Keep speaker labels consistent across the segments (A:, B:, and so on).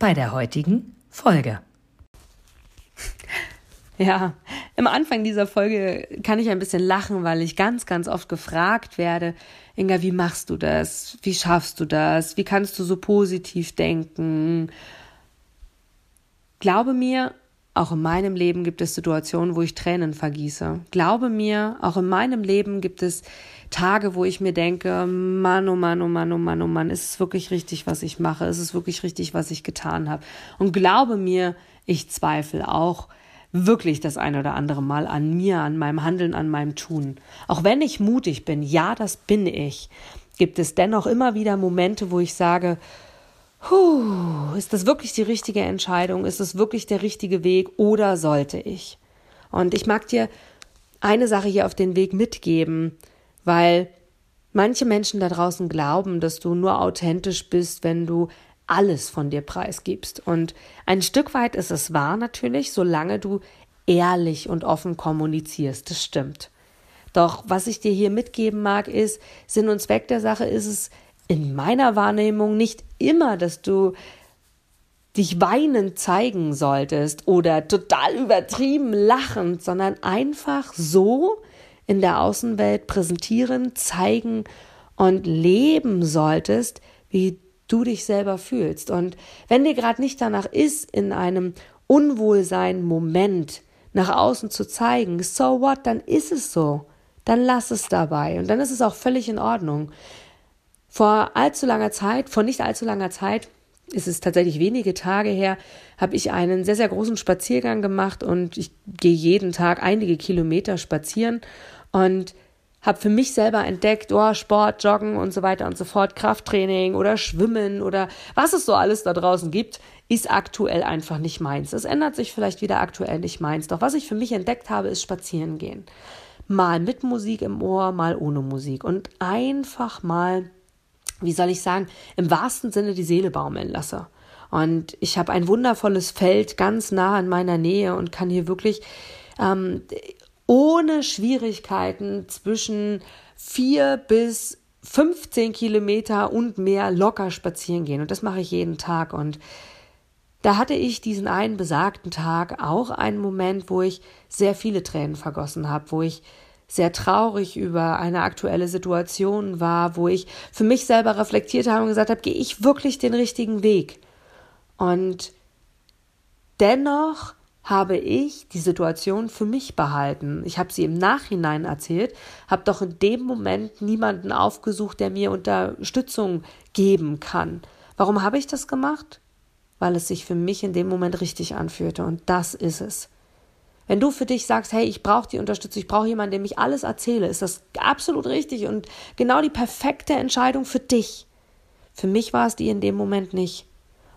A: bei der heutigen Folge.
B: Ja, im Anfang dieser Folge kann ich ein bisschen lachen, weil ich ganz, ganz oft gefragt werde, Inga, wie machst du das? Wie schaffst du das? Wie kannst du so positiv denken? Glaube mir, auch in meinem Leben gibt es Situationen, wo ich Tränen vergieße. Glaube mir, auch in meinem Leben gibt es Tage, wo ich mir denke, Mann, oh Mann, oh Mann, oh Mann, oh Mann, ist es wirklich richtig, was ich mache? Ist es wirklich richtig, was ich getan habe? Und glaube mir, ich zweifle auch wirklich das ein oder andere Mal an mir, an meinem Handeln, an meinem Tun. Auch wenn ich mutig bin, ja, das bin ich, gibt es dennoch immer wieder Momente, wo ich sage, Puh, ist das wirklich die richtige Entscheidung? Ist es wirklich der richtige Weg oder sollte ich? Und ich mag dir eine Sache hier auf den Weg mitgeben, weil manche Menschen da draußen glauben, dass du nur authentisch bist, wenn du alles von dir preisgibst. Und ein Stück weit ist es wahr natürlich, solange du ehrlich und offen kommunizierst. Das stimmt. Doch was ich dir hier mitgeben mag, ist, Sinn und Zweck der Sache ist es, in meiner Wahrnehmung nicht immer, dass du dich weinend zeigen solltest oder total übertrieben lachend, sondern einfach so in der Außenwelt präsentieren, zeigen und leben solltest, wie du dich selber fühlst. Und wenn dir gerade nicht danach ist, in einem Unwohlsein Moment nach außen zu zeigen, so what, dann ist es so. Dann lass es dabei. Und dann ist es auch völlig in Ordnung. Vor allzu langer Zeit, vor nicht allzu langer Zeit, ist es tatsächlich wenige Tage her, habe ich einen sehr, sehr großen Spaziergang gemacht und ich gehe jeden Tag einige Kilometer spazieren und habe für mich selber entdeckt, oh, Sport, Joggen und so weiter und so fort, Krafttraining oder Schwimmen oder was es so alles da draußen gibt, ist aktuell einfach nicht meins. Es ändert sich vielleicht wieder aktuell nicht meins. Doch was ich für mich entdeckt habe, ist spazieren gehen. Mal mit Musik im Ohr, mal ohne Musik und einfach mal wie soll ich sagen, im wahrsten Sinne die Seele baumeln lasse. Und ich habe ein wundervolles Feld ganz nah in meiner Nähe und kann hier wirklich ähm, ohne Schwierigkeiten zwischen vier bis 15 Kilometer und mehr locker spazieren gehen. Und das mache ich jeden Tag. Und da hatte ich diesen einen besagten Tag auch einen Moment, wo ich sehr viele Tränen vergossen habe, wo ich sehr traurig über eine aktuelle Situation war, wo ich für mich selber reflektiert habe und gesagt habe, gehe ich wirklich den richtigen Weg? Und dennoch habe ich die Situation für mich behalten. Ich habe sie im Nachhinein erzählt, habe doch in dem Moment niemanden aufgesucht, der mir Unterstützung geben kann. Warum habe ich das gemacht? Weil es sich für mich in dem Moment richtig anfühlte und das ist es. Wenn du für dich sagst, hey, ich brauche die Unterstützung, ich brauche jemanden, dem ich alles erzähle, ist das absolut richtig und genau die perfekte Entscheidung für dich. Für mich war es die in dem Moment nicht.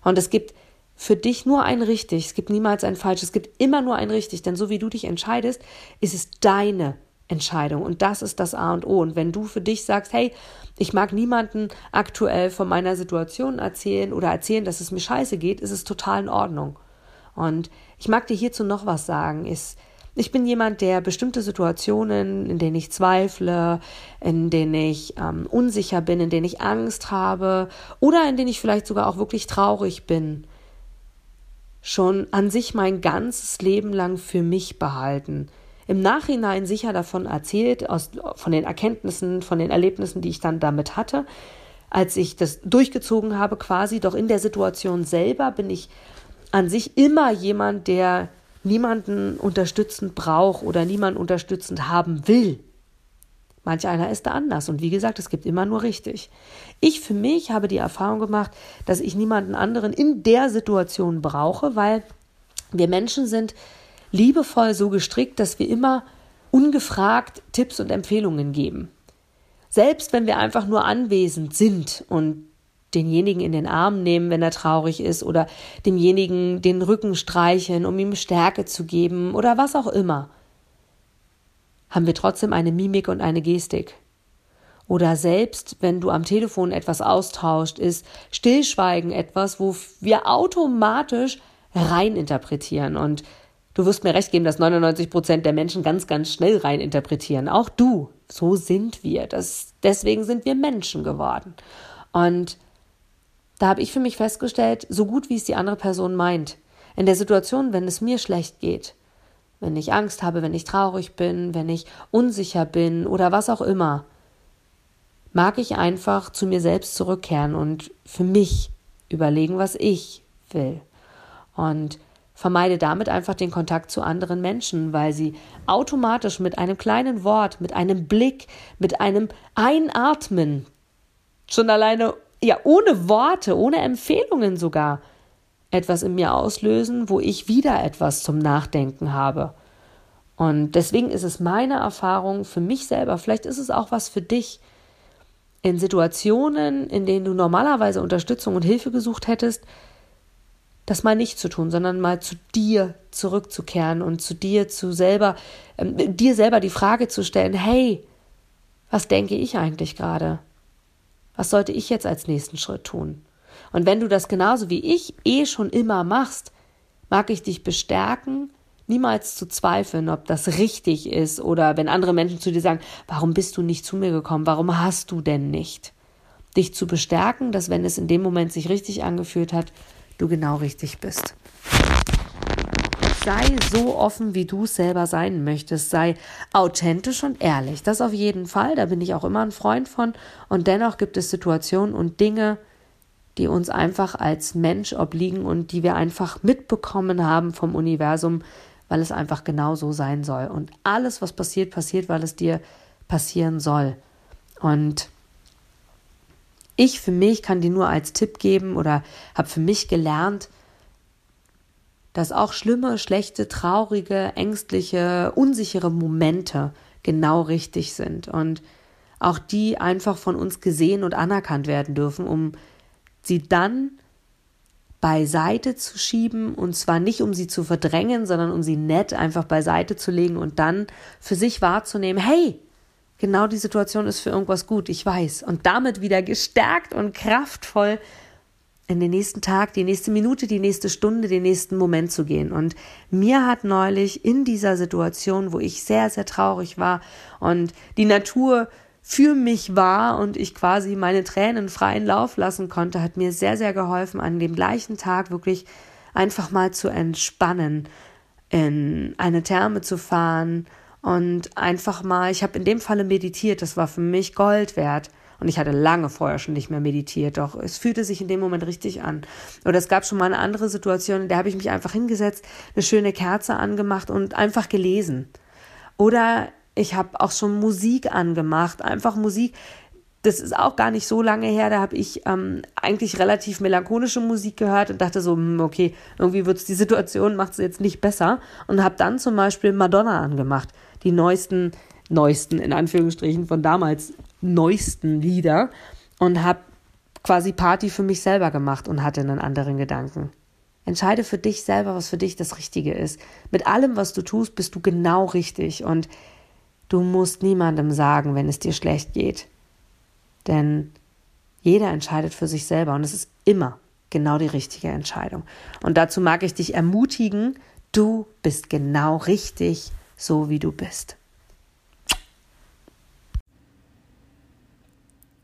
B: Und es gibt für dich nur ein richtig, es gibt niemals ein falsch, es gibt immer nur ein richtig, denn so wie du dich entscheidest, ist es deine Entscheidung und das ist das A und O. Und wenn du für dich sagst, hey, ich mag niemanden aktuell von meiner Situation erzählen oder erzählen, dass es mir scheiße geht, ist es total in Ordnung. Und ich mag dir hierzu noch was sagen, ist, ich bin jemand, der bestimmte Situationen, in denen ich zweifle, in denen ich ähm, unsicher bin, in denen ich Angst habe oder in denen ich vielleicht sogar auch wirklich traurig bin, schon an sich mein ganzes Leben lang für mich behalten. Im Nachhinein sicher davon erzählt, aus, von den Erkenntnissen, von den Erlebnissen, die ich dann damit hatte, als ich das durchgezogen habe quasi. Doch in der Situation selber bin ich an sich immer jemand, der niemanden unterstützend braucht oder niemanden unterstützend haben will. Manch einer ist da anders und wie gesagt, es gibt immer nur richtig. Ich für mich habe die Erfahrung gemacht, dass ich niemanden anderen in der Situation brauche, weil wir Menschen sind liebevoll so gestrickt, dass wir immer ungefragt Tipps und Empfehlungen geben. Selbst wenn wir einfach nur anwesend sind und denjenigen in den Arm nehmen, wenn er traurig ist oder demjenigen den Rücken streicheln, um ihm Stärke zu geben oder was auch immer, haben wir trotzdem eine Mimik und eine Gestik. Oder selbst wenn du am Telefon etwas austauscht, ist Stillschweigen etwas, wo wir automatisch reininterpretieren. Und du wirst mir recht geben, dass 99 Prozent der Menschen ganz, ganz schnell reininterpretieren. Auch du. So sind wir. Das, deswegen sind wir Menschen geworden. Und da habe ich für mich festgestellt, so gut wie es die andere Person meint, in der Situation, wenn es mir schlecht geht, wenn ich Angst habe, wenn ich traurig bin, wenn ich unsicher bin oder was auch immer, mag ich einfach zu mir selbst zurückkehren und für mich überlegen, was ich will. Und vermeide damit einfach den Kontakt zu anderen Menschen, weil sie automatisch mit einem kleinen Wort, mit einem Blick, mit einem Einatmen schon alleine, ja, ohne Worte, ohne Empfehlungen sogar, etwas in mir auslösen, wo ich wieder etwas zum Nachdenken habe. Und deswegen ist es meine Erfahrung für mich selber, vielleicht ist es auch was für dich, in Situationen, in denen du normalerweise Unterstützung und Hilfe gesucht hättest, das mal nicht zu tun, sondern mal zu dir zurückzukehren und zu dir zu selber, ähm, dir selber die Frage zu stellen, hey, was denke ich eigentlich gerade? Was sollte ich jetzt als nächsten Schritt tun? Und wenn du das genauso wie ich eh schon immer machst, mag ich dich bestärken, niemals zu zweifeln, ob das richtig ist oder wenn andere Menschen zu dir sagen, warum bist du nicht zu mir gekommen, warum hast du denn nicht? Dich zu bestärken, dass wenn es in dem Moment sich richtig angefühlt hat, du genau richtig bist. Sei so offen, wie du es selber sein möchtest. Sei authentisch und ehrlich. Das auf jeden Fall. Da bin ich auch immer ein Freund von. Und dennoch gibt es Situationen und Dinge, die uns einfach als Mensch obliegen und die wir einfach mitbekommen haben vom Universum, weil es einfach genau so sein soll. Und alles, was passiert, passiert, weil es dir passieren soll. Und ich für mich kann dir nur als Tipp geben oder habe für mich gelernt, dass auch schlimme, schlechte, traurige, ängstliche, unsichere Momente genau richtig sind und auch die einfach von uns gesehen und anerkannt werden dürfen, um sie dann beiseite zu schieben und zwar nicht um sie zu verdrängen, sondern um sie nett einfach beiseite zu legen und dann für sich wahrzunehmen, hey, genau die Situation ist für irgendwas gut, ich weiß. Und damit wieder gestärkt und kraftvoll in den nächsten Tag, die nächste Minute, die nächste Stunde, den nächsten Moment zu gehen. Und mir hat neulich in dieser Situation, wo ich sehr, sehr traurig war und die Natur für mich war und ich quasi meine Tränen freien Lauf lassen konnte, hat mir sehr, sehr geholfen, an dem gleichen Tag wirklich einfach mal zu entspannen, in eine Therme zu fahren und einfach mal, ich habe in dem Falle meditiert, das war für mich Gold wert. Und ich hatte lange vorher schon nicht mehr meditiert, doch es fühlte sich in dem Moment richtig an. Oder es gab schon mal eine andere Situation, in der habe ich mich einfach hingesetzt, eine schöne Kerze angemacht und einfach gelesen. Oder ich habe auch schon Musik angemacht, einfach Musik. Das ist auch gar nicht so lange her, da habe ich ähm, eigentlich relativ melancholische Musik gehört und dachte so, hm, okay, irgendwie wird es die Situation, macht es jetzt nicht besser. Und habe dann zum Beispiel Madonna angemacht, die neuesten, neuesten, in Anführungsstrichen, von damals neuesten Lieder und habe quasi Party für mich selber gemacht und hatte einen anderen Gedanken. Entscheide für dich selber, was für dich das Richtige ist. Mit allem, was du tust, bist du genau richtig und Du musst niemandem sagen, wenn es dir schlecht geht. Denn jeder entscheidet für sich selber und es ist immer genau die richtige Entscheidung. Und dazu mag ich dich ermutigen, du bist genau richtig, so wie du bist.